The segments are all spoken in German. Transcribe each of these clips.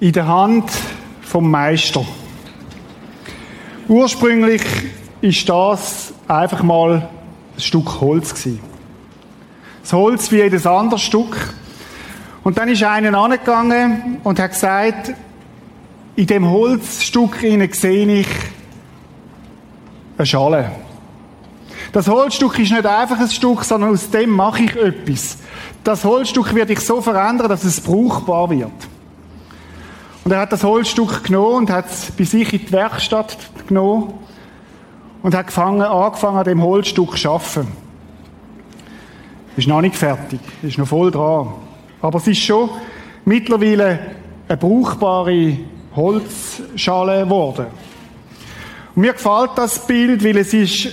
in der Hand vom Meister. Ursprünglich ist das einfach mal ein Stück Holz gewesen. Das Holz wie jedes andere Stück. Und dann ist einer angegangen und hat gesagt, in dem Holzstück sehe ich eine Schale. Das Holzstück ist nicht einfach ein Stück, sondern aus dem mache ich etwas. Das Holzstück werde ich so verändern, dass es brauchbar wird. Und er hat das Holzstück genommen und hat es bei sich in die Werkstatt genommen und hat gefangen, angefangen, an dem Holzstück zu arbeiten. Ist noch nicht fertig, ist noch voll dran. Aber es ist schon mittlerweile eine brauchbare Holzschale geworden. Und mir gefällt das Bild, weil es ist,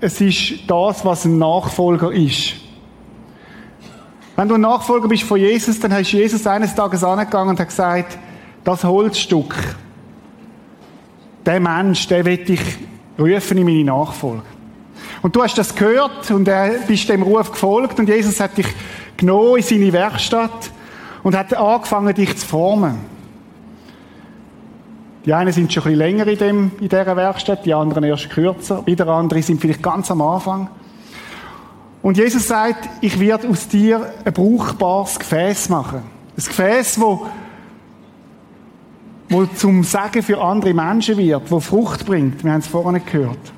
es ist das, was ein Nachfolger ist. Wenn du ein Nachfolger bist von Jesus, dann hast Jesus eines Tages angegangen und hat gesagt, das Holzstück, der Mensch, der will ich rufen in meine Nachfolge. Und du hast das gehört und er bist dem Ruf gefolgt und Jesus hat dich genommen in seine Werkstatt und hat angefangen, dich zu formen. Die einen sind schon ein bisschen länger in, dem, in dieser Werkstatt, die anderen erst kürzer, wieder andere sind vielleicht ganz am Anfang. Und Jesus sagt, ich werde aus dir ein brauchbares Gefäß machen. Ein Gefäß, wo, wo zum Sagen für andere Menschen wird, wo Frucht bringt. Wir haben es vorhin gehört.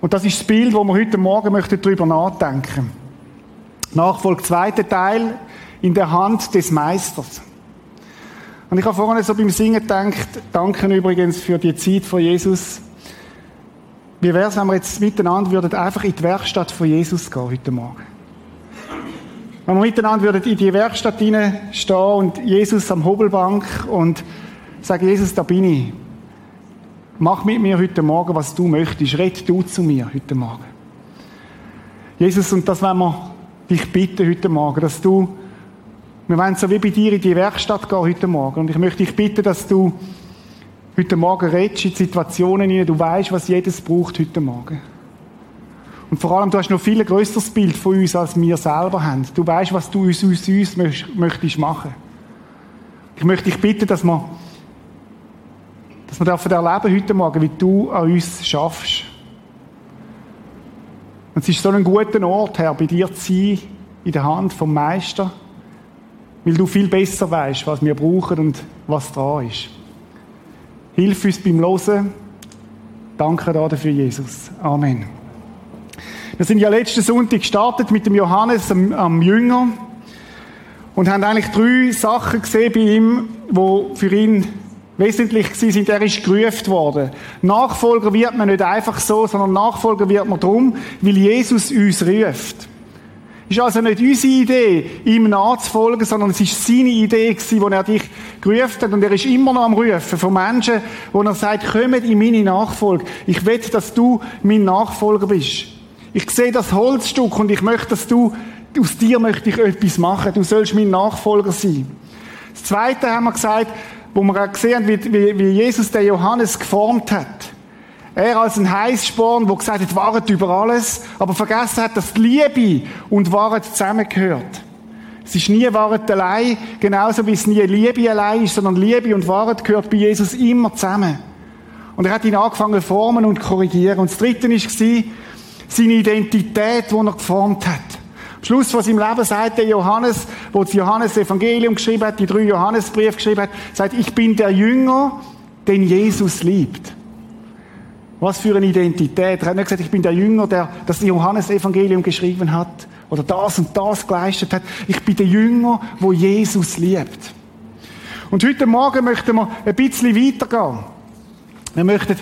Und das ist das Bild, wo wir heute Morgen möchten darüber nachdenken. Nachfolge zweiter Teil in der Hand des Meisters. Und ich habe vorhin so beim Singen gedacht, danke übrigens für die Zeit von Jesus. Wie wäre es, wenn wir jetzt miteinander würden einfach in die Werkstatt von Jesus gehen heute Morgen? Wenn wir miteinander würden in die Werkstatt stehen und Jesus am Hobelbank und sagen, Jesus, da bin ich. Mach mit mir heute Morgen, was du möchtest. Red du zu mir heute Morgen. Jesus, und das wollen wir dich bitten heute Morgen, dass du wir wollen so wie bei dir in die Werkstatt gehen heute Morgen. Und ich möchte dich bitten, dass du heute Morgen redest in Situationen, in denen du weißt, was jedes braucht heute Morgen. Und vor allem, du hast noch viel größeres Bild von uns, als wir selber haben. Du weißt, was du aus uns, uns möchtest machen. Ich möchte dich bitten, dass wir, dass wir dürfen erleben heute Morgen, wie du an uns schaffst. Und es ist so ein guter Ort, Herr, bei dir zu sein, in der Hand vom Meister weil du viel besser weißt, was wir brauchen und was dran ist. Hilf uns beim Losen. Danke dafür, Jesus. Amen. Wir sind ja letzten Sonntag gestartet mit dem Johannes am, am Jünger und haben eigentlich drei Sachen gesehen bei ihm, wo für ihn wesentlich sind. Er ist gerufen worden. Nachfolger wird man nicht einfach so, sondern Nachfolger wird man drum, weil Jesus uns ruft. Ist also nicht unsere Idee, ihm nachzufolgen, sondern es ist seine Idee gewesen, wo er dich gerufen hat. Und er ist immer noch am Rufen von Menschen, wo er sagt, kommt in meine Nachfolge. Ich will, dass du mein Nachfolger bist. Ich sehe das Holzstück und ich möchte, dass du, aus dir möchte ich etwas machen. Du sollst mein Nachfolger sein. Das Zweite haben wir gesagt, wo wir auch gesehen haben, wie, wie, Jesus den Johannes geformt hat. Er als ein Heißsporn, der gesagt hat, Wahrheit über alles, aber vergessen hat, dass Liebe und Wahrheit zusammengehört. Es ist nie Wahrheit allein, genauso wie es nie Liebe allein ist, sondern Liebe und Wahrheit gehört bei Jesus immer zusammen. Und er hat ihn angefangen zu formen und korrigieren. Und das Dritte war seine Identität, die er geformt hat. Am Schluss von seinem Leben sagt der Johannes, wo das Johannes Evangelium geschrieben hat, die drei Johannesbriefe geschrieben hat, sagt, ich bin der Jünger, den Jesus liebt. Was für eine Identität. Er hat nicht gesagt, ich bin der Jünger, der das Johannesevangelium geschrieben hat oder das und das geleistet hat. Ich bin der Jünger, wo Jesus liebt. Und heute Morgen möchten wir ein bisschen weitergehen. Wir möchten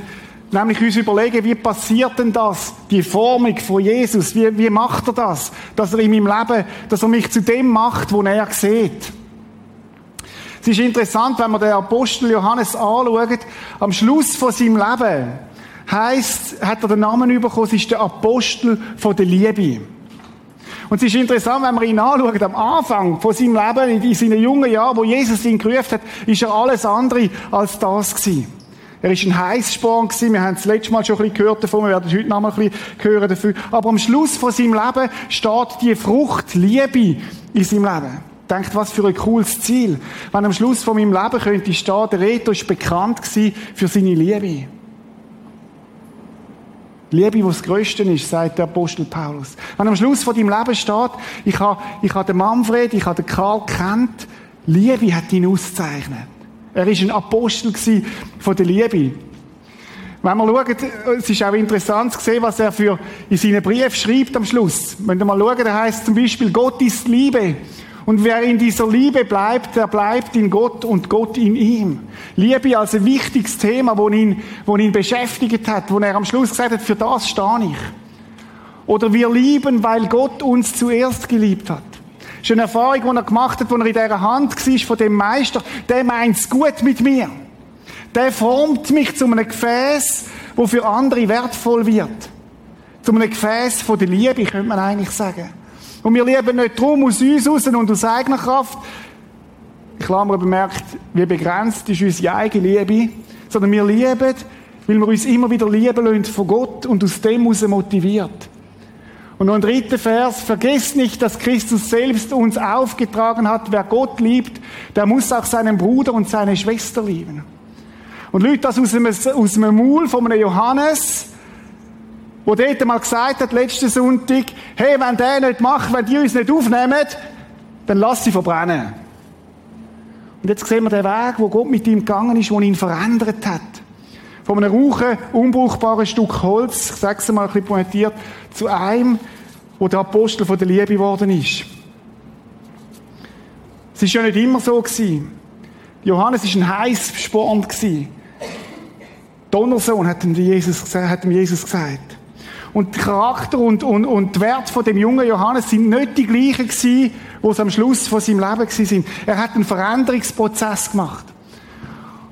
nämlich uns überlegen, wie passiert denn das? Die Formung von Jesus. Wie, wie macht er das? Dass er in meinem Leben, dass er mich zu dem macht, wo er sieht. Es ist interessant, wenn man den Apostel Johannes anschaut, am Schluss von seinem Leben, heißt, hat er den Namen bekommen, es ist der Apostel von der Liebe. Und es ist interessant, wenn man ihn anschaut, am Anfang von seinem Leben, in seinen jungen Jahren, wo Jesus ihn gerufen hat, ist er alles andere als das gewesen. Er ist ein Heißsporn gewesen. Wir haben das letzte Mal schon ein bisschen gehört davon. Wir werden heute noch mal ein bisschen hören dafür. Aber am Schluss von seinem Leben steht die Frucht Liebe in seinem Leben. Denkt, was für ein cooles Ziel. Wenn am Schluss von meinem Leben könnte stehen, der Reto ist bekannt für seine Liebe. Liebe, die das Größte ist, sagt der Apostel Paulus. Wenn am Schluss von deinem Leben steht, ich habe, ich habe den Manfred, ich habe den Karl kennt, Liebe hat ihn ausgezeichnet. Er ist ein Apostel von der Liebe. Wenn wir schauen, es ist auch interessant zu sehen, was er für in seinen Brief schreibt am Schluss. Wenn wir mal schauen, da heißt zum Beispiel, Gott ist Liebe. Und wer in dieser Liebe bleibt, der bleibt in Gott und Gott in ihm. Liebe als ein wichtiges Thema, wo ihn, wo ihn beschäftigt hat, wo er am Schluss gesagt hat, für das stehe ich. Oder wir lieben, weil Gott uns zuerst geliebt hat. Ist eine Erfahrung, die er gemacht hat, wo er in dieser Hand war von dem Meister. Der meint es gut mit mir. Der formt mich zu einem Gefäß, wo für andere wertvoll wird. Zu einem Gefäß von der Liebe, könnte man eigentlich sagen. Und wir lieben nicht drum aus uns raus und aus eigener Kraft. Mir bemerkt, wie begrenzt ist unsere eigene Liebe. Sondern wir lieben, weil wir uns immer wieder lieben lassen von Gott und aus dem heraus motiviert. Und ein dritter Vers. Vergesst nicht, dass Christus selbst uns aufgetragen hat. Wer Gott liebt, der muss auch seinen Bruder und seine Schwester lieben. Und Leute, das aus einem, aus einem Maul von einem Johannes, wo dort mal gesagt hat, letzten Sonntag, hey, wenn der nicht macht, wenn die uns nicht aufnehmen, dann lass sie verbrennen. Und jetzt sehen wir den Weg, wo Gott mit ihm gegangen ist, wo ihn verändert hat. Von einem rauchen, unbrauchbaren Stück Holz, ich sage es mal ein bisschen pointiert, zu einem, wo der Apostel von der Liebe geworden ist. Es ist ja nicht immer so gewesen. Johannes ist ein Heißsporn gewesen. Donnersohn hat ihm Jesus, hat ihm Jesus gesagt. Und der Charakter und, und, und der Wert von dem jungen Johannes sind nicht die gleichen gewesen, wo es am Schluss von seinem Leben sind. Er hat einen Veränderungsprozess gemacht.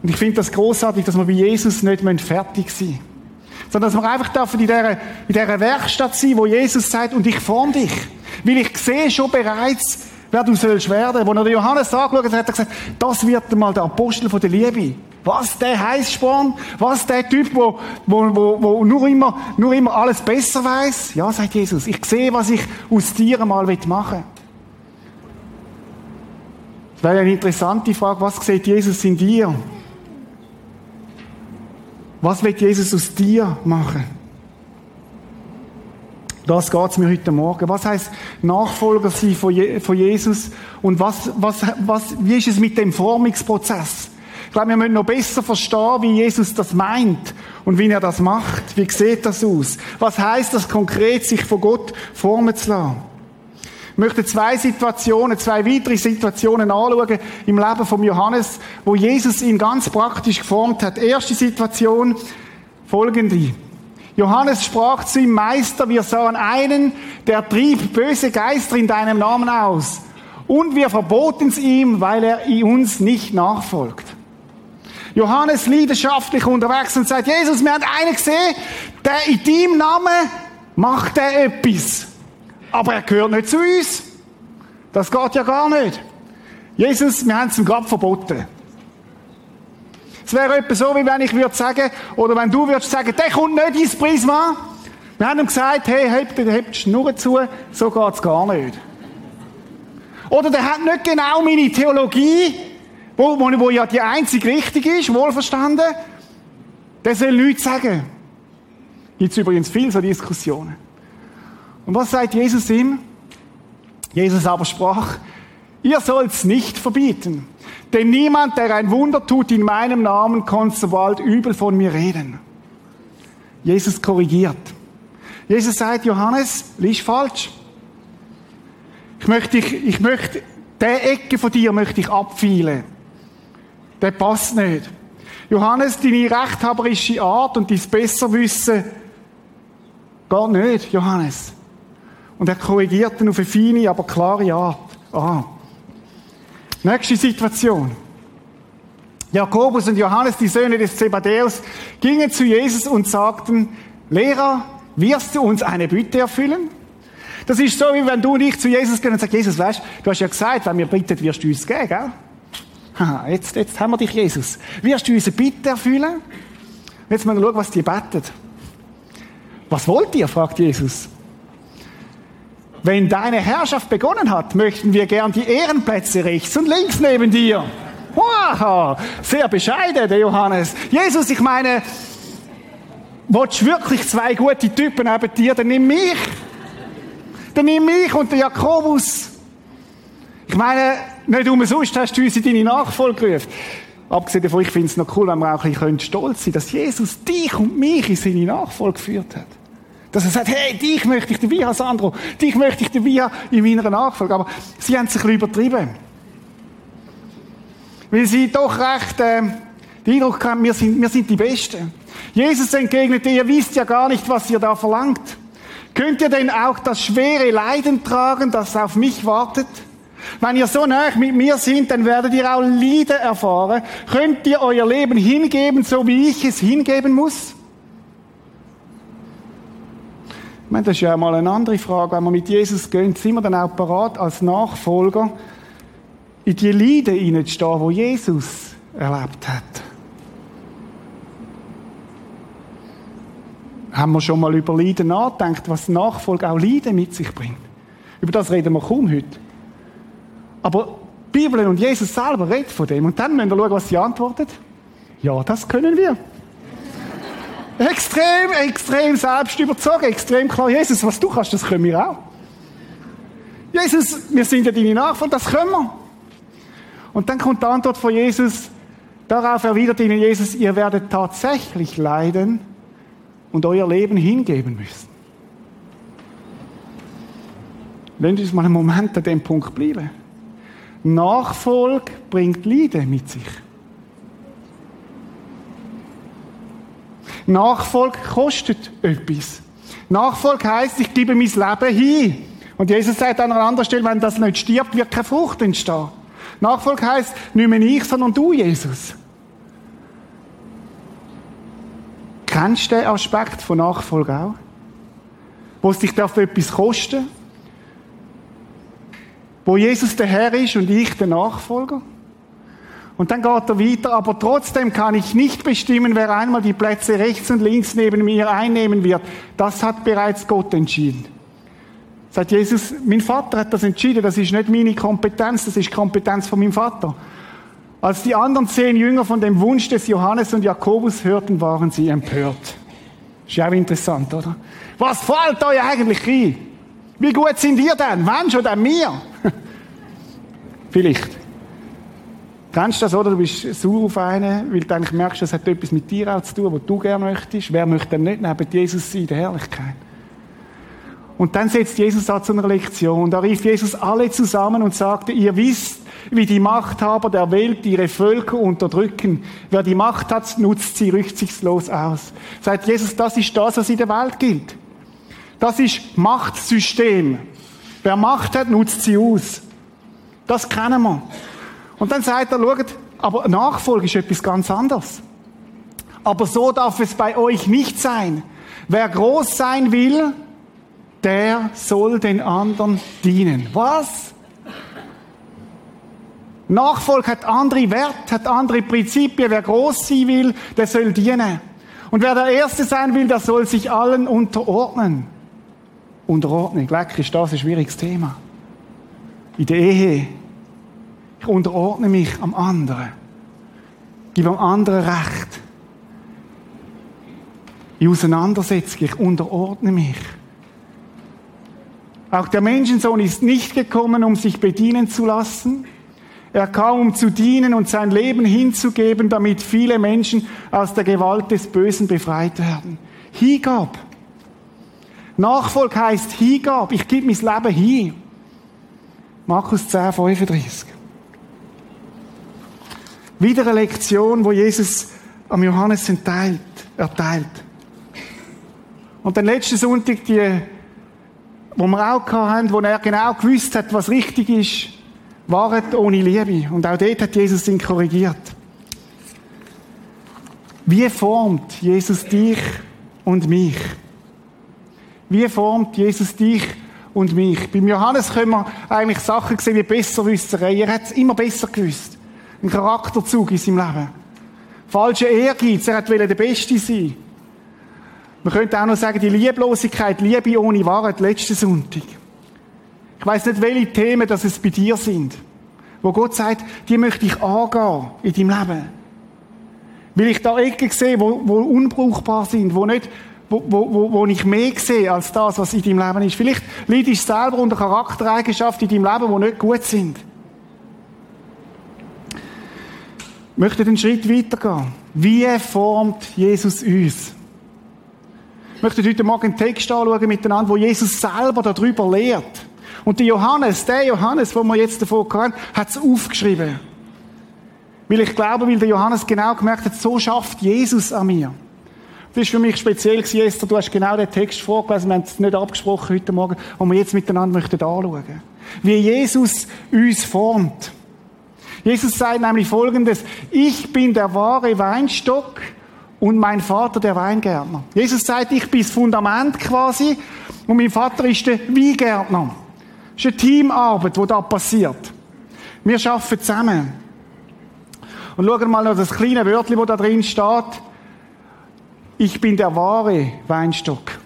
Und ich finde das großartig, dass wir bei Jesus nicht fertig sein müssen. Sondern dass wir einfach dürfen in dieser, in dieser Werkstatt sein, wo Jesus sagt, und ich form dich. Weil ich sehe schon bereits, wer du sollst werden. Wo er Johannes angeschaut hat, hat er gesagt, das wird mal der Apostel von der Liebe. Was der Heißsporn? Was der Typ, wo, wo, wo, wo nur immer, nur immer alles besser weiß? Ja, sagt Jesus. Ich sehe, was ich aus dir einmal machen will. Das wäre eine interessante Frage. Was sieht Jesus in dir? Was wird Jesus aus dir machen? Das geht's mir heute Morgen. Was heißt Nachfolger sein von Jesus? Und was, was, was, wie ist es mit dem Formungsprozess? Ich glaube, wir müssen noch besser verstehen, wie Jesus das meint und wie er das macht. Wie sieht das aus? Was heißt das konkret, sich von Gott formen zu lassen? Ich möchte zwei Situationen, zwei weitere Situationen anschauen im Leben von Johannes, wo Jesus ihn ganz praktisch geformt hat. Erste Situation, folgende. Johannes sprach zu ihm, Meister, wir sahen einen, der trieb böse Geister in deinem Namen aus. Und wir verboten es ihm, weil er uns nicht nachfolgt. Johannes leidenschaftlich unterwegs und sagt, Jesus, wir haben einen gesehen, der in deinem Namen macht er etwas. Aber er gehört nicht zu uns. Das geht ja gar nicht. Jesus, wir haben es ihm gerade verboten. Es wäre etwa so, wie wenn ich würde sagen, oder wenn du würdest sagen, der kommt nicht ins Prisma. Wir haben ihm gesagt, hey, hebt die Schnur zu, so geht's gar nicht. Oder der hat nicht genau meine Theologie wo, wo, wo ja die einzig richtig ist, wohlverstanden, der soll nichts sagen. Gibt es übrigens viele so Diskussionen. Und was sagt Jesus ihm? Jesus aber sprach, ihr sollt's nicht verbieten, denn niemand, der ein Wunder tut in meinem Namen, kann so bald übel von mir reden. Jesus korrigiert. Jesus sagt, Johannes, liest falsch. Ich möchte, ich, ich möchte, der Ecke von dir möchte ich abfielen der passt nicht. Johannes, deine rechthaberische Art und dein Besserwissen geht nicht, Johannes. Und er korrigiert ihn auf eine feine, aber klare Art. Ah. Nächste Situation. Jakobus und Johannes, die Söhne des Zebadäus, gingen zu Jesus und sagten, Lehrer, wirst du uns eine Bitte erfüllen? Das ist so, wie wenn du und ich zu Jesus gehen und sagst, Jesus, weißt, du hast ja gesagt, wenn wir bitten, wirst du uns geben, gell? Haha, jetzt, jetzt haben wir dich, Jesus. Wirst du unsere Bitte erfüllen? Jetzt mal schauen, was die betet. Was wollt ihr? fragt Jesus. Wenn deine Herrschaft begonnen hat, möchten wir gern die Ehrenplätze rechts und links neben dir. Wow, sehr bescheiden, der Johannes. Jesus, ich meine, willst du wirklich zwei gute Typen neben dir, dann nimm mich. Dann nimm mich und den Jakobus. Ich meine, nicht umsonst hast du uns in deine Nachfolge gerufen. Abgesehen davon, ich finde es noch cool, wenn wir auch ein bisschen stolz sein dass Jesus dich und mich in seine Nachfolge geführt hat. Dass er sagt, hey, dich möchte ich dabei haben, Sandro. Dich möchte ich dabei haben in meiner Nachfolge. Aber sie haben sich ein übertrieben. Weil sie doch recht äh, den Eindruck haben, wir sind, wir sind die Besten. Jesus entgegnete, ihr wisst ja gar nicht, was ihr da verlangt. Könnt ihr denn auch das schwere Leiden tragen, das auf mich wartet? Wenn ihr so nah mit mir sind, dann werdet ihr auch Leiden erfahren. Könnt ihr euer Leben hingeben, so wie ich es hingeben muss? Ich meine, das ist ja mal eine andere Frage. Wenn wir mit Jesus gehen, sind wir dann auch parat, als Nachfolger in die Leiden hineinzustehen, wo Jesus erlebt hat? Haben wir schon mal über Leiden nachgedacht, was Nachfolge auch Leiden mit sich bringt? Über das reden wir kaum heute. Aber die Bibel und Jesus selber redet von dem. Und dann müssen wir schauen, was sie antwortet. Ja, das können wir. Extrem, extrem selbst überzogen, extrem klar. Jesus, was du kannst, das können wir auch. Jesus, wir sind ja deine Nachfolger, das können wir. Und dann kommt die Antwort von Jesus, darauf erwidert ihnen Jesus, ihr werdet tatsächlich leiden und euer Leben hingeben müssen. Wenn uns mal einen Moment an dem Punkt bleiben. Nachfolge bringt Leiden mit sich. Nachfolge kostet etwas. Nachfolge heißt, ich gebe mein Leben hin. Und Jesus sagt an einer anderen Stelle, wenn das nicht stirbt, wird keine Frucht entstehen. Nachfolge heißt nicht mehr ich, sondern du, Jesus. Kennst du den Aspekt von Nachfolge auch? Wo es dich darf etwas kosten wo Jesus der Herr ist und ich der Nachfolger. Und dann geht er weiter, aber trotzdem kann ich nicht bestimmen, wer einmal die Plätze rechts und links neben mir einnehmen wird. Das hat bereits Gott entschieden. Sagt Jesus, mein Vater hat das entschieden, das ist nicht meine Kompetenz, das ist Kompetenz von meinem Vater. Als die anderen zehn Jünger von dem Wunsch des Johannes und Jakobus hörten, waren sie empört. Ist ja auch interessant, oder? Was fällt euch eigentlich ein? Wie gut sind ihr denn? Wann schon denn mir? Vielleicht. Kennst du das, oder? Du bist sauer auf einen, weil du eigentlich merkst, das hat etwas mit dir auch zu tun, was du gerne möchtest. Wer möchte denn nicht neben Jesus sein, der Herrlichkeit? Und dann setzt Jesus an zu einer Lektion. Da rief Jesus alle zusammen und sagte, ihr wisst, wie die Machthaber der Welt ihre Völker unterdrücken. Wer die Macht hat, nutzt sie rücksichtslos aus. Sagt Jesus, das ist das, was in der Welt gilt. Das ist Machtsystem. Wer Macht hat, nutzt sie aus. Das kennen wir. Und dann sagt er, schaut, aber Nachfolge ist etwas ganz anderes. Aber so darf es bei euch nicht sein. Wer groß sein will, der soll den anderen dienen. Was? Nachfolge hat andere Werte, hat andere Prinzipien. Wer groß sein will, der soll dienen. Und wer der Erste sein will, der soll sich allen unterordnen. Unterordnung, leck ist das ein schwieriges Thema. In der Ehe. Ich unterordne mich am anderen. Gib am anderen Recht. In Auseinandersetzung, ich unterordne mich. Auch der Menschensohn ist nicht gekommen, um sich bedienen zu lassen. Er kam, um zu dienen und sein Leben hinzugeben, damit viele Menschen aus der Gewalt des Bösen befreit werden. Hingab. Nachfolg heißt Hingab. Ich gebe mein Leben hin. Markus 10, 35. Wieder eine Lektion, wo Jesus am Johannes entteilt, erteilt. Und den letzten Sonntag, die, wo wir auch hatten, wo er genau gewusst hat, was richtig ist, waret ohne Liebe. Und auch dort hat Jesus ihn korrigiert. Wie formt Jesus dich und mich? Wie formt Jesus dich und mich? Beim Johannes können wir eigentlich Sachen sehen wie Besserwisserei. Er hat es immer besser gewusst. Ein Charakterzug in seinem Leben. Falscher Ehrgeiz. Er wollte der Beste sein. Man könnte auch noch sagen, die Lieblosigkeit, Liebe ohne Wahrheit, letzten Sonntag. Ich weiß nicht, welche Themen das es bei dir sind, wo Gott sagt, die möchte ich angehen in deinem Leben. Weil ich da Ecken sehe, wo, wo unbrauchbar sind, wo nicht, wo, wo, wo ich mehr sehe als das, was in deinem Leben ist. Vielleicht leidest du selber unter Charaktereigenschaften in deinem Leben, die nicht gut sind. Ich möchte einen Schritt weitergehen. Wie formt Jesus uns? Ich möchte heute Morgen einen Text anschauen miteinander, wo Jesus selber darüber lehrt. Und der Johannes, der Johannes, wo wir jetzt davon hören, hat es aufgeschrieben. Weil ich glaube, weil der Johannes genau gemerkt hat, so schafft Jesus an mir. Das ist für mich speziell gewesen, Esther. Du hast genau den Text vorgelesen. Wir haben es nicht abgesprochen heute Morgen, und wir jetzt miteinander möchten anschauen. Wie Jesus uns formt. Jesus sagt nämlich Folgendes. Ich bin der wahre Weinstock und mein Vater der Weingärtner. Jesus sagt, ich bin das Fundament quasi und mein Vater ist der Weingärtner. Das ist eine Teamarbeit, die da passiert. Wir arbeiten zusammen. Und schauen mal noch das kleine Wörtchen, wo da drin steht. Ich bin der wahre Weinstock.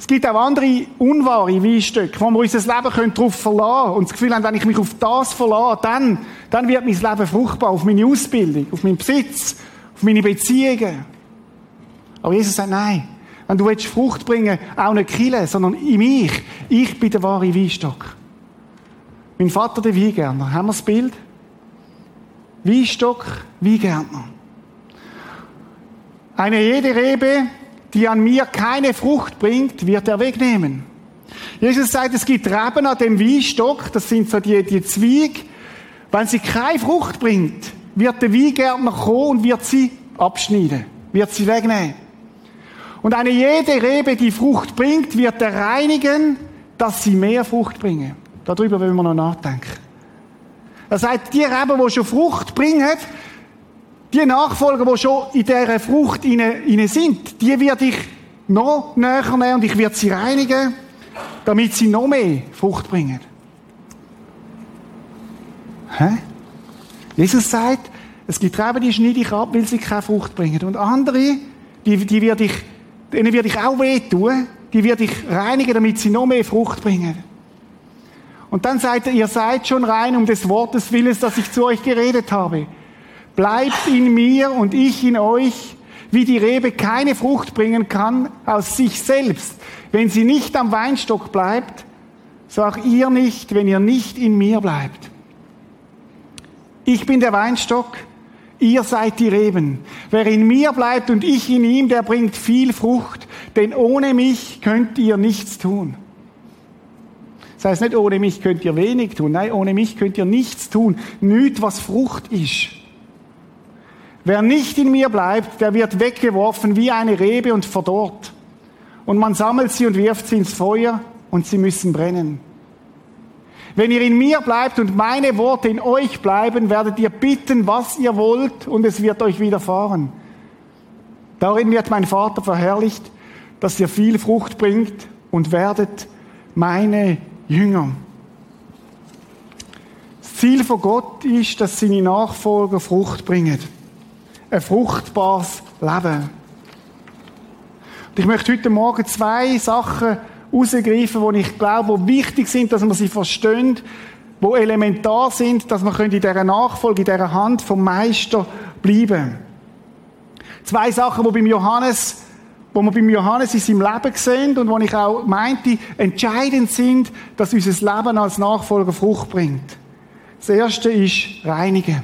Es gibt auch andere unwahre Weinstöcke, wo wir unser Leben darauf verlassen können und das Gefühl haben, wenn ich mich auf das verlasse, dann, dann wird mein Leben fruchtbar, auf meine Ausbildung, auf meinen Besitz, auf meine Beziehungen. Aber Jesus sagt, nein, wenn du willst Frucht bringen auch nicht killen, sondern in mich. Ich bin der wahre Weinstock. Mein Vater, der Weingärtner. Haben wir das Bild? Weinstock, Weingärtner. Eine jede Rebe, die an mir keine Frucht bringt, wird er wegnehmen. Jesus sagt, es gibt Reben an dem Weinstock, das sind so die, die Zweige. Wenn sie keine Frucht bringt, wird der Weingärtner kommen und wird sie abschneiden, wird sie wegnehmen. Und eine jede Rebe, die Frucht bringt, wird er reinigen, dass sie mehr Frucht bringen. Darüber wollen wir noch nachdenken. Er sagt, die Reben, die schon Frucht bringen, die Nachfolger, die schon in dieser Frucht inne sind, die werde ich noch näher nehmen und ich werde sie reinigen, damit sie noch mehr Frucht bringen. Hä? Jesus sagt, es gibt Reben, die schneide ich ab, weil sie keine Frucht bringen. Und andere, die, die werde ich, denen werde ich auch wehtun, die werde ich reinigen, damit sie noch mehr Frucht bringen. Und dann sagt er, ihr seid schon rein um des Wortes Willens, dass ich zu euch geredet habe. Bleibt in mir und ich in euch, wie die Rebe keine Frucht bringen kann aus sich selbst, wenn sie nicht am Weinstock bleibt, so auch ihr nicht, wenn ihr nicht in mir bleibt. Ich bin der Weinstock, ihr seid die Reben. Wer in mir bleibt und ich in ihm, der bringt viel Frucht, denn ohne mich könnt ihr nichts tun. Das heißt nicht, ohne mich könnt ihr wenig tun. Nein, ohne mich könnt ihr nichts tun. Nichts, was Frucht ist. Wer nicht in mir bleibt, der wird weggeworfen wie eine Rebe und verdorrt. Und man sammelt sie und wirft sie ins Feuer und sie müssen brennen. Wenn ihr in mir bleibt und meine Worte in euch bleiben, werdet ihr bitten, was ihr wollt, und es wird euch widerfahren. Darin wird mein Vater verherrlicht, dass ihr viel Frucht bringt und werdet meine Jünger. Das Ziel von Gott ist, dass seine Nachfolger Frucht bringen. Ein fruchtbares Leben. Und ich möchte heute Morgen zwei Sachen herausgreifen, die ich glaube, die wichtig sind, dass man sie verstehen, die elementar sind, dass man in dieser Nachfolge, in dieser Hand vom Meister bleiben. Zwei Sachen, die beim Johannes wo wir beim Johannes in seinem Leben sehen und wo ich auch meinte, entscheidend sind, dass unser Leben als Nachfolger Frucht bringt. Das erste ist Reinigen.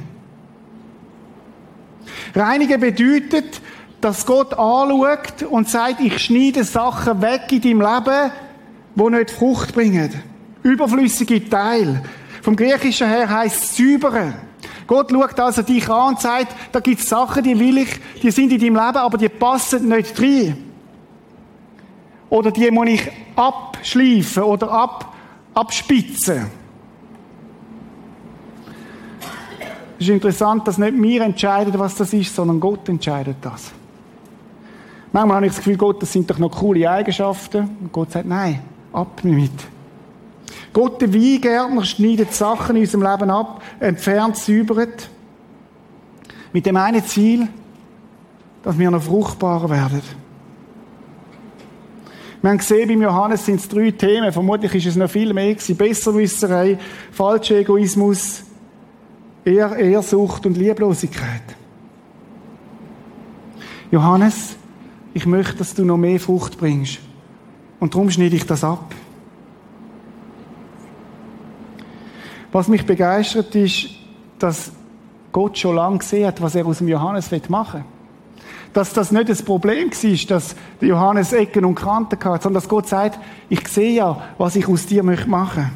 Reinigen bedeutet, dass Gott anschaut und sagt, ich schneide Sachen weg in deinem Leben, die nicht Frucht bringen. Überflüssige Teil. Vom Griechischen her heisst es säubern. Gott schaut also dich an und sagt, da gibt es Sachen, die will ich, die sind in deinem Leben, aber die passen nicht rein. Oder die muss ich abschleifen oder ab, abspitzen. Es ist interessant, dass nicht wir entscheiden, was das ist, sondern Gott entscheidet das. Manchmal habe ich das Gefühl, Gott, das sind doch noch coole Eigenschaften. Und Gott sagt, nein, ab damit. Gott, der Weingärtner, schneidet Sachen in unserem Leben ab, entfernt, säubert. Mit dem einen Ziel, dass wir noch fruchtbarer werden. Wir haben gesehen, beim Johannes sind es drei Themen. Vermutlich ist es noch viel mehr gewesen. Besserwisserei, falscher Egoismus, Ehr Ehrsucht und Lieblosigkeit. Johannes, ich möchte, dass du noch mehr Frucht bringst. Und darum schneide ich das ab. Was mich begeistert ist, dass Gott schon lange gesehen hat, was er aus dem Johannes machen will. Dass das nicht das Problem war, dass Johannes Ecken und Kanten hatte, sondern dass Gott sagt, ich sehe ja, was ich aus dir machen möchte.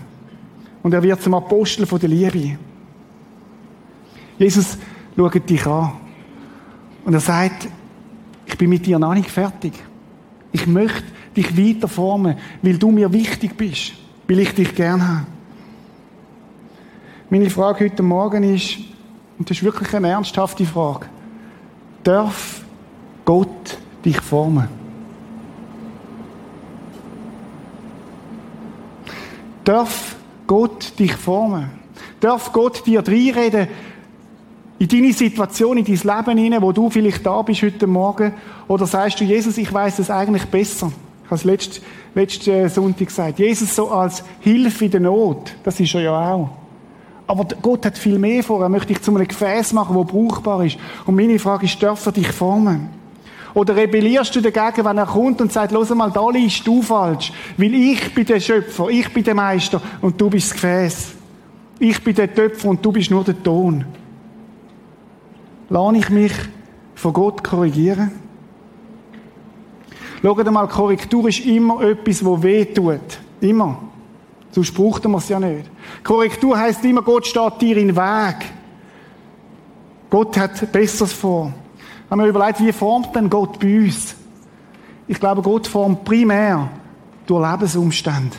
Und er wird zum Apostel von der Liebe. Jesus schaut dich an. Und er sagt, ich bin mit dir noch nicht fertig. Ich möchte dich weiter formen, weil du mir wichtig bist, weil ich dich gern habe. Meine Frage heute Morgen ist, und das ist wirklich eine ernsthafte Frage, darf Gott dich formen? Darf Gott dich formen? Darf Gott dir reinreden in deine Situation, in dein Leben hinein, wo du vielleicht da bist heute Morgen? Oder sagst du, Jesus, ich weiß es eigentlich besser? Ich habe es letzten, letzten Sonntag gesagt. Jesus so als Hilfe in der Not, das ist er ja auch. Aber Gott hat viel mehr vor. Er möchte dich zu einem Gefäß machen, wo brauchbar ist. Und meine Frage ist, darf er dich formen? Oder rebellierst du dagegen, wenn er kommt und sagt, los mal, da liegst du falsch. Weil ich bin der Schöpfer, ich bin der Meister und du bist das Gefäß. Ich bin der Töpfer und du bist nur der Ton. Lade ich mich von Gott korrigieren? Schaut mal, Korrektur ist immer etwas, wo weh tut. Immer. Sonst braucht man es ja nicht. Korrektur heißt immer, Gott steht dir in den Weg. Gott hat Besseres vor. Wenn man überlegt, wie formt denn Gott bei uns? Ich glaube, Gott formt primär durch Lebensumstände.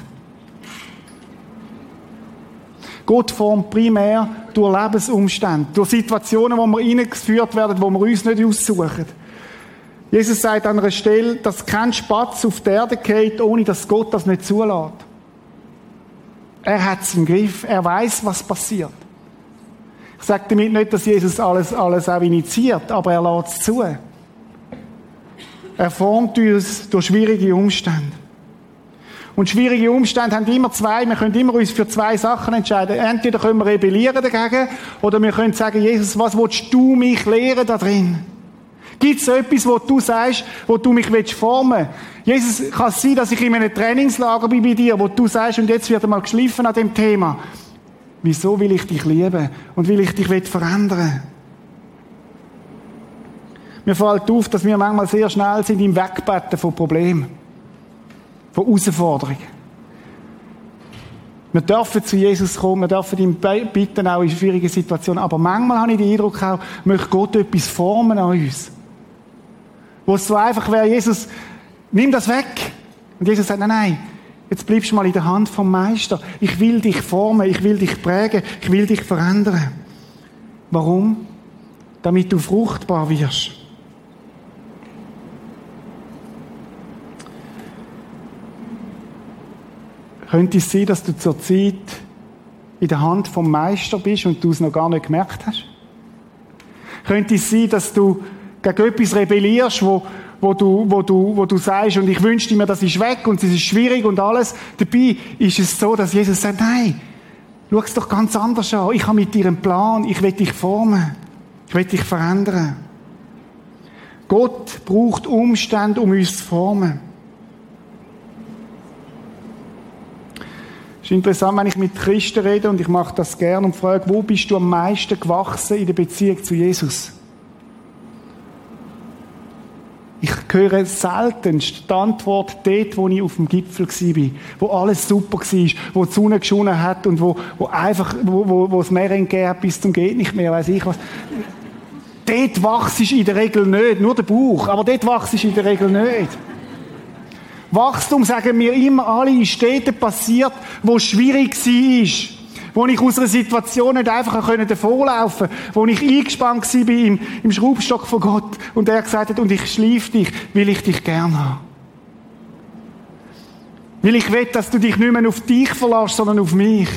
Gott formt primär durch Lebensumstände, durch Situationen, wo wir reingeführt werden, wo wir uns nicht aussuchen. Jesus sagt an einer Stelle, dass kein Spatz auf der Erde geht, ohne dass Gott das nicht zulässt. Er hat es im Griff. Er weiß, was passiert. Ich sage damit nicht, dass Jesus alles, alles auch initiiert, aber er lässt es zu. Er formt uns durch schwierige Umstände. Und schwierige Umstände haben immer zwei. Wir können immer uns für zwei Sachen entscheiden. Entweder können wir rebellieren dagegen, oder wir können sagen, Jesus, was willst du mich lehren da drin? Gibt es etwas, wo du sagst, wo du mich formen willst? Jesus, kann es sein, dass ich in einem Trainingslager bin bei dir, wo du sagst, und jetzt wird einmal geschliffen an dem Thema. Wieso will ich dich lieben und will ich dich verändern? Mir fällt auf, dass wir manchmal sehr schnell sind im Wegbetten von Problemen, von Herausforderungen. Wir dürfen zu Jesus kommen, wir dürfen ihn bitten, auch in schwierigen Situationen. Aber manchmal habe ich den Eindruck auch, möchte Gott etwas formen an uns. Wo es so einfach wäre, Jesus, nimm das weg. Und Jesus sagt, nein, nein, jetzt bleibst du mal in der Hand vom Meister. Ich will dich formen, ich will dich prägen, ich will dich verändern. Warum? Damit du fruchtbar wirst. Könnte es sein, dass du zur Zeit in der Hand vom Meister bist und du es noch gar nicht gemerkt hast? Könnte es sein, dass du gegen etwas rebellierst, wo, wo du, wo du, wo du sagst, und ich wünschte mir, das ist weg und es ist schwierig und alles. Dabei ist es so, dass Jesus sagt, nein, schau es doch ganz anders an. Ich habe mit dir einen Plan. Ich will dich formen. Ich will dich verändern. Gott braucht Umstände, um uns zu formen. Es ist interessant, wenn ich mit Christen rede, und ich mache das gern und frage, wo bist du am meisten gewachsen in der Beziehung zu Jesus? Ich höre seltenst die Antwort dort, wo ich auf dem Gipfel war, wo alles super war, wo die Sonne geschonen hat und wo, wo einfach, wo, wo, wo das Meer entgehen bis zum geht nicht mehr, weiß ich was. Dort wachst du in der Regel nicht, nur der Bauch, aber dort wachst du in der Regel nicht. Wachstum, sagen wir immer alle, ist dort passiert, wo schwierig war wo ich aus einer Situation nicht einfach davonlaufen konnte, wo ich eingespannt war im, im Schraubstock von Gott und er gesagt hat, und ich schlief dich, will ich dich gern haben. Weil ich will, dass du dich nicht mehr auf dich verlässt, sondern auf mich.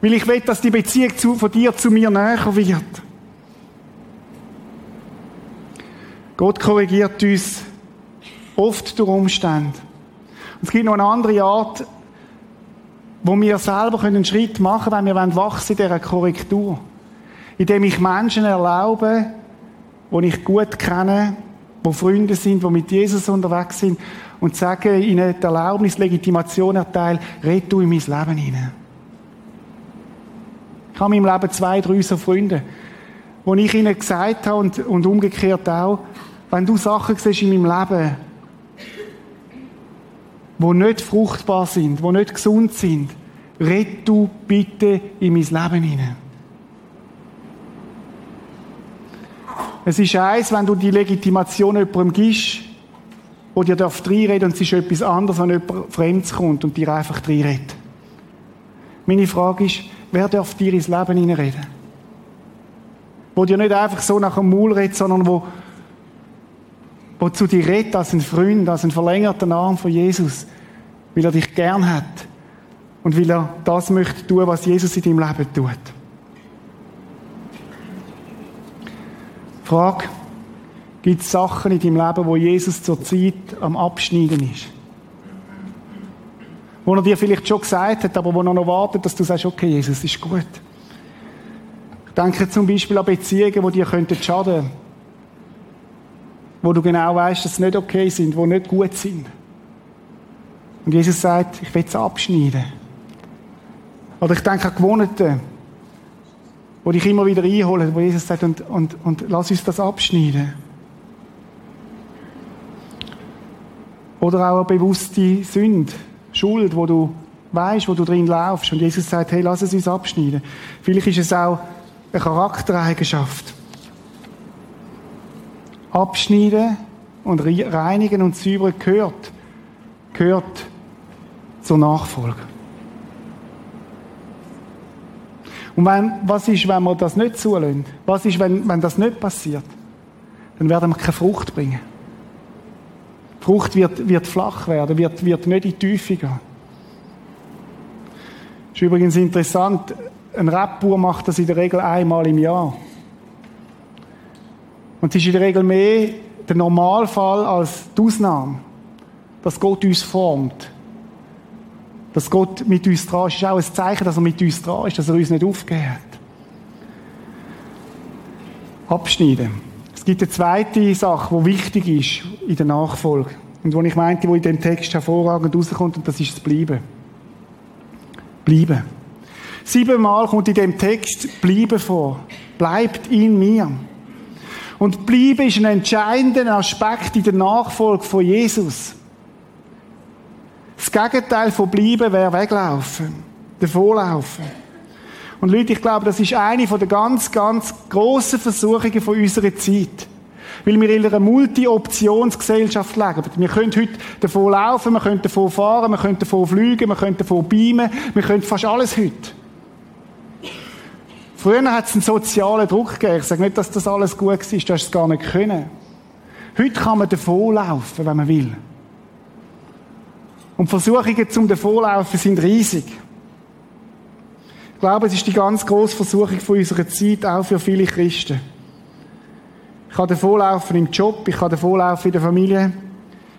Weil ich will, dass die Beziehung zu, von dir zu mir näher wird. Gott korrigiert uns oft durch Umstände. Und es gibt noch eine andere Art, wo wir selber einen Schritt machen können, wenn wir wachsen in dieser Korrektur. Indem ich Menschen erlaube, die ich gut kenne, die Freunde sind, die mit Jesus unterwegs sind, und sage ihnen die Erlaubnis, Legitimation erteilen, red du in mein Leben hinein. Ich habe in meinem Leben zwei, drei so Freunde, wo ich ihnen gesagt habe und, und umgekehrt auch, wenn du Sachen siehst in meinem Leben, wo nicht fruchtbar sind, wo nicht gesund sind, red du bitte in mein Leben hinein. Es ist eins, wenn du die Legitimation jemandem gibst, wo dir darf reinreden und es ist etwas anderes, wenn jemand Fremdes kommt und dir einfach reinredet. Meine Frage ist, wer darf dir ins Leben hineinreden? Wo dir nicht einfach so nach dem Maul redet, sondern wo, wo zu dir redet als ein Freund, als ein verlängerter Arm von Jesus, weil er dich gern hat und weil er das möchte tun, was Jesus in deinem Leben tut. Frage, gibt es Sachen in deinem Leben, wo Jesus zur Zeit am Abschneiden ist? Wo er dir vielleicht schon gesagt hat, aber wo er noch wartet, dass du sagst, okay, Jesus, ist gut. Ich denke zum Beispiel an Beziehungen, die dir könnten schaden wo du genau weißt, dass sie nicht okay sind, wo nicht gut sind. Und Jesus sagt, ich will es abschneiden. Oder ich denke an Gewohnheiten, wo dich immer wieder einholen, wo Jesus sagt, und, und, und lass uns das abschneiden. Oder auch eine bewusste Sünde, Schuld, wo du weißt, wo du drin laufst. Und Jesus sagt, hey, lass es uns abschneiden. Vielleicht ist es auch eine Charaktereigenschaft. Abschneiden und reinigen und säubern gehört, gehört zur Nachfolge. Und wenn, was ist, wenn wir das nicht zulassen? Was ist, wenn, wenn das nicht passiert? Dann werden wir keine Frucht bringen. Die Frucht wird, wird flach werden, wird, wird nicht in die Tiefe gehen. Ist übrigens interessant, ein Rebbauer macht das in der Regel einmal im Jahr. Und es ist in der Regel mehr der Normalfall als die Ausnahme, dass Gott uns formt. Dass Gott mit uns dran ist, ist auch ein Zeichen, dass er mit uns dran ist, dass er uns nicht aufgehört. Abschneiden. Es gibt eine zweite Sache, die wichtig ist in der Nachfolge. Und wo ich meinte, wo in dem Text hervorragend rauskommt, und das ist das Bleiben. Bleiben. Siebenmal kommt in dem Text Bleiben vor. Bleibt in mir. Und Bleiben ist ein entscheidender Aspekt in der Nachfolge von Jesus. Das Gegenteil von bleiben wäre weglaufen, davonlaufen. Und Leute, ich glaube, das ist eine der ganz, ganz grossen Versuchungen von unserer Zeit. Weil wir in einer Multi-Optionsgesellschaft leben. Wir können heute davon laufen, wir können davon fahren, wir können davon fliegen, wir können davon beamen, wir können fast alles heute. Früher hat es einen sozialen Druck gegeben. Ich sage nicht, dass das alles gut war, du hast es gar nicht können. Heute kann man davonlaufen, wenn man will. Und Versuchungen zum Davonlaufen sind riesig. Ich glaube, es ist die ganz grosse Versuchung von unserer Zeit, auch für viele Christen. Ich kann davonlaufen im Job, ich kann davonlaufen in der Familie,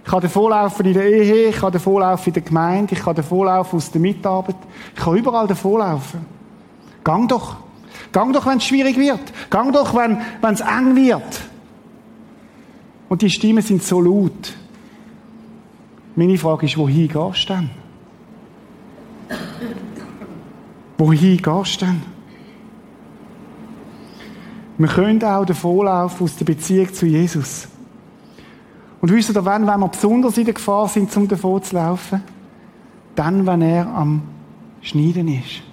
ich kann davonlaufen in der Ehe, ich kann davonlaufen in der Gemeinde, ich kann davonlaufen aus der Mitarbeit. Ich kann überall davonlaufen. Gang doch. Gang doch, wenn es schwierig wird. Gang doch, wenn es eng wird. Und die Stimmen sind so laut. Meine Frage ist, wohin gehst du denn? wohin gehst du denn? Wir können auch davonlaufen aus der Beziehung zu Jesus. Und wisst ihr, wenn, wenn wir besonders in der Gefahr sind, zum davon zu laufen? Dann, wenn er am Schneiden ist.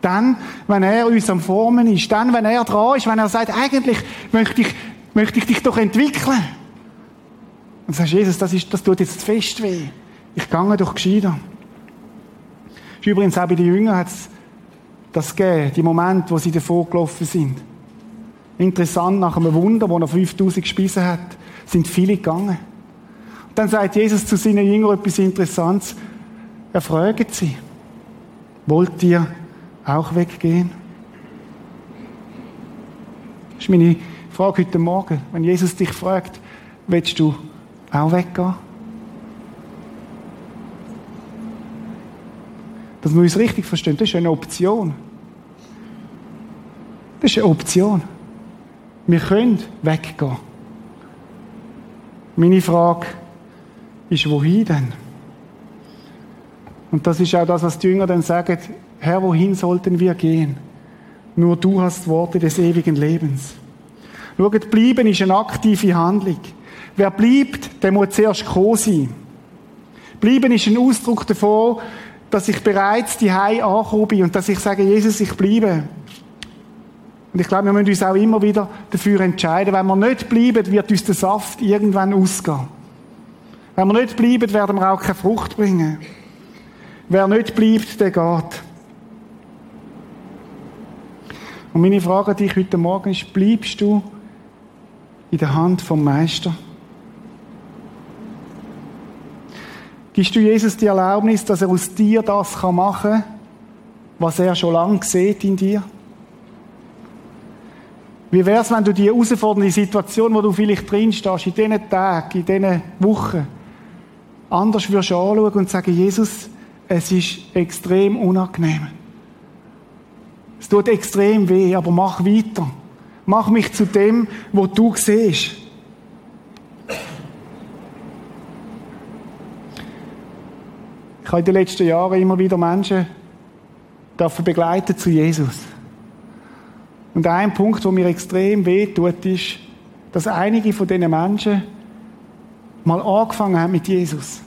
Dann, wenn er uns am Formen ist. Dann, wenn er dran ist, wenn er sagt, eigentlich möchte ich, möchte ich dich doch entwickeln. Und sagst, Jesus, das, ist, das tut jetzt fest weh. Ich gehe doch gescheiter. Übrigens auch bei den Jüngern hat es das gegeben, die Momente, wo sie davor gelaufen sind. Interessant, nach einem Wunder, wo er 5000 Speisen hat, sind viele gegangen. Und dann sagt Jesus zu seinen Jüngern etwas Interessantes. Er fragt sie, wollt ihr auch weggehen? Das ist meine Frage heute Morgen. Wenn Jesus dich fragt, willst du auch weggehen? Dass wir uns richtig verstehen, das ist eine Option. Das ist eine Option. Wir können weggehen. Meine Frage ist, wohin denn? Und das ist auch das, was die Jünger dann sagen, Herr, wohin sollten wir gehen? Nur du hast Worte des ewigen Lebens. Schaut, bleiben ist eine aktive Handlung. Wer bleibt, der muss zuerst gekommen sein. Bleiben ist ein Ausdruck davon, dass ich bereits die Hei angekommen und dass ich sage, Jesus, ich bleibe. Und ich glaube, wir müssen uns auch immer wieder dafür entscheiden. Wenn wir nicht bleiben, wird uns der Saft irgendwann ausgehen. Wenn wir nicht bleiben, werden wir auch keine Frucht bringen. Wer nicht bleibt, der geht. Und meine Frage an dich heute Morgen ist, bleibst du in der Hand vom Meister? Gibst du Jesus die Erlaubnis, dass er aus dir das machen kann, was er schon lange sieht in dir? Wie wäre es, wenn du die herausfordernde Situation, wo du vielleicht drin stehst, in diesen Tagen, in diesen Wochen, anders würdest anschauen und sagen, Jesus, es ist extrem unangenehm. Es tut extrem weh, aber mach weiter. Mach mich zu dem, wo du siehst. Ich habe in den letzten Jahren immer wieder Menschen dürfen begleiten zu Jesus. Und ein Punkt, wo mir extrem weh tut, ist, dass einige von diesen Menschen mal angefangen haben mit Jesus.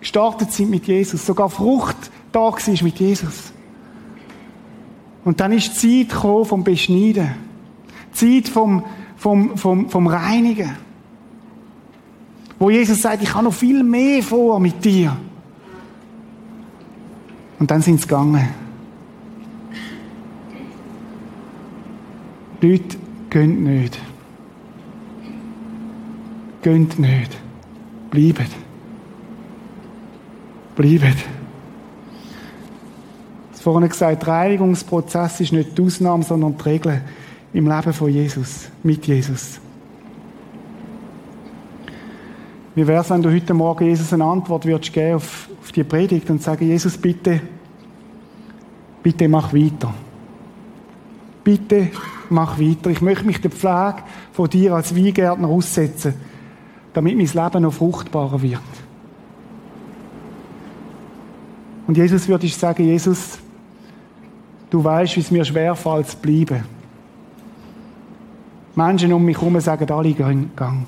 Gestartet sind mit Jesus. Sogar Frucht da war mit Jesus. Und dann ist die Zeit gekommen vom Beschneiden. Die Zeit vom, vom, vom, vom Reinigen. Wo Jesus sagt, ich habe noch viel mehr vor mit dir. Und dann sind sie gegangen. Leute, gönnt nicht. Gönnt nicht. Bleibt. Bleibt. Vorhin gesagt, der Reinigungsprozess ist nicht die Ausnahme, sondern die Regel im Leben von Jesus, mit Jesus. Wie wäre es, wenn du heute Morgen Jesus eine Antwort würdest geben auf, auf die Predigt und sagen, Jesus, bitte, bitte mach weiter. Bitte mach weiter. Ich möchte mich der Pflege von dir als Weingärtner aussetzen, damit mein Leben noch fruchtbarer wird. Und Jesus würde ich sagen, Jesus, du weißt, wie es mir schwerfällt zu bleiben. Menschen um mich herum sagen alle Gang.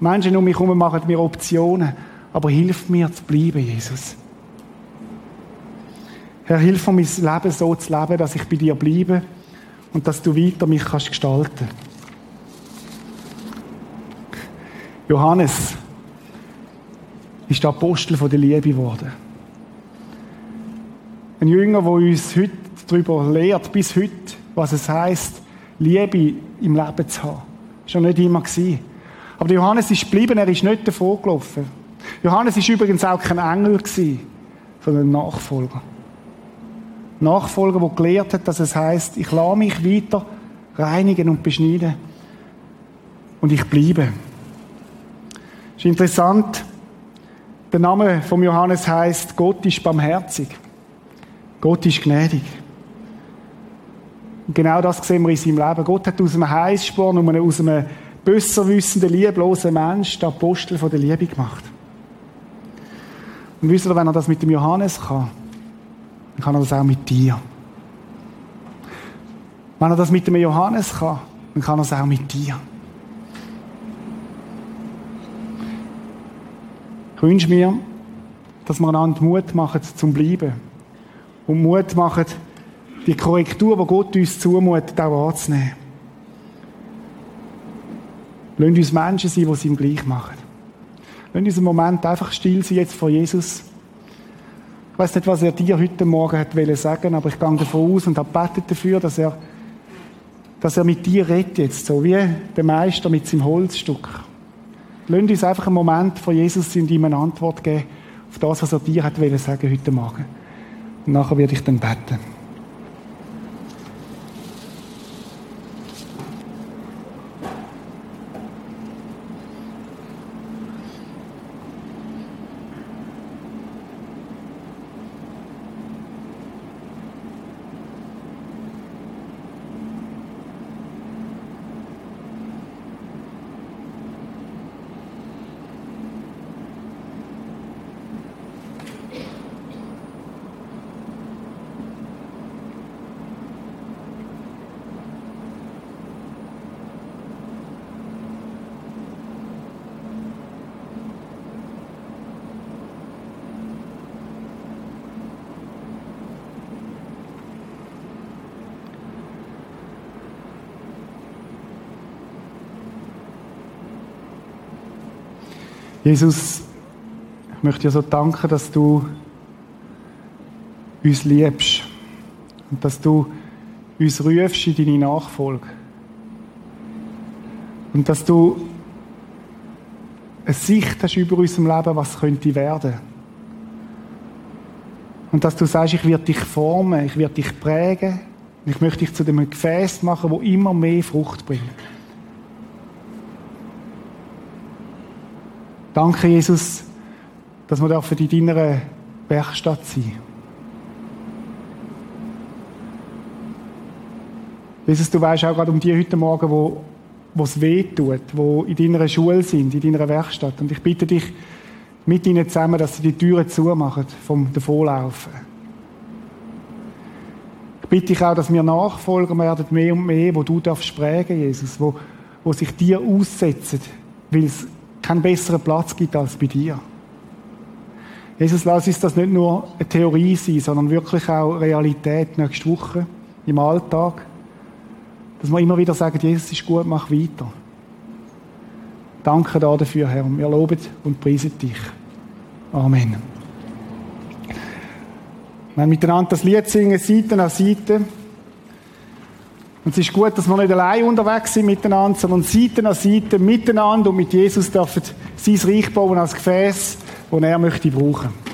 Menschen um mich herum machen mir Optionen, aber hilf mir zu bleiben, Jesus. Herr, hilf mir, mein Leben so zu leben, dass ich bei dir bleibe und dass du weiter mich kannst gestalten. Johannes ist der Apostel von der Liebe geworden. Ein Jünger, der uns heute darüber lehrt, bis heute, was es heißt, Liebe im Leben zu haben. Das noch nicht immer. Aber der Johannes ist geblieben, er ist nicht davor gelaufen. Johannes ist übrigens auch kein Engel sondern ein Nachfolger. Nachfolger, der gelehrt hat, dass es heißt, ich lasse mich weiter reinigen und beschneiden. Und ich bleibe. Es ist interessant, der Name von Johannes heißt, Gott ist barmherzig. Gott ist gnädig. Und genau das sehen wir in seinem Leben. Gott hat aus einem Heißsporn und aus einem besser wissenden, lieblosen Mensch den Apostel von der Liebe gemacht. Und wisst ihr, wenn er das mit dem Johannes kann, dann kann er das auch mit dir. Wenn er das mit dem Johannes kann, dann kann er das auch mit dir. Ich wünsche mir, dass wir einander Mut machen zum Bleiben. Und Mut machen, die Korrektur, die Gott uns zumutet, auch anzunehmen. Lassen uns Menschen sein, die es ihm gleich machen. Lassen uns einen Moment einfach still sein jetzt vor Jesus ich weiß nicht, was er dir heute Morgen hat sagen aber ich gehe davon aus und habe betet dafür, dass er, dass er mit dir redet jetzt, so wie der Meister mit seinem Holzstück. Lass uns einfach einen Moment von Jesus in ihm eine Antwort geben auf das, was er dir hat sagen heute Morgen. Nachher werde ich dann beten. Jesus, ich möchte dir so danken, dass du uns liebst und dass du uns rufst in deine Nachfolge. Und dass du eine Sicht hast über unserem Leben, was könnte werden. Und dass du sagst, ich werde dich formen, ich werde dich prägen, ich möchte dich zu dem Gefäß machen, wo immer mehr Frucht bringt. Danke, Jesus, dass wir für die deiner Werkstatt sein Jesus, du weißt auch gerade um die heute Morgen, wo wo es weh tut, wo in deiner Schule sind, in deiner Werkstatt. Und ich bitte dich mit ihnen zusammen, dass sie die Türen zumachen vom Davonlaufen. Ich bitte dich auch, dass wir Nachfolger werden, mehr und mehr, wo du darfst prägen, Jesus, wo, wo sich dir aussetzen, weil es keinen besseren Platz gibt als bei dir. Jesus, lass uns das nicht nur eine Theorie sein, sondern wirklich auch Realität nächste Woche im Alltag. Dass wir immer wieder sagen, Jesus ist gut, mach weiter. Danke dafür, Herr. Wir loben und preisen dich. Amen. Wir miteinander das Lied singen, Seite an Seite. Und es ist gut, dass wir nicht allein unterwegs sind miteinander, sondern Seite an Seite miteinander und mit Jesus dürfen sein Reich bauen als Gefäß, das er möchte brauchen.